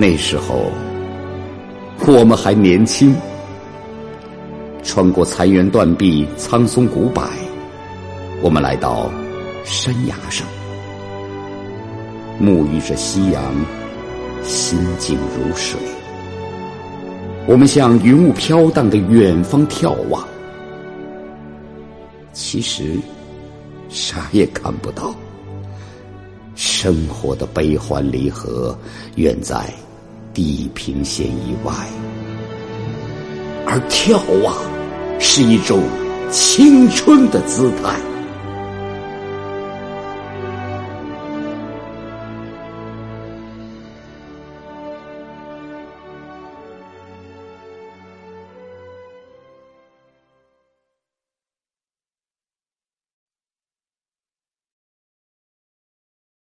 那时候，我们还年轻，穿过残垣断壁、苍松古柏，我们来到山崖上，沐浴着夕阳，心静如水。我们向云雾飘荡的远方眺望，其实啥也看不到。生活的悲欢离合，远在地平线以外。而眺望，是一种青春的姿态。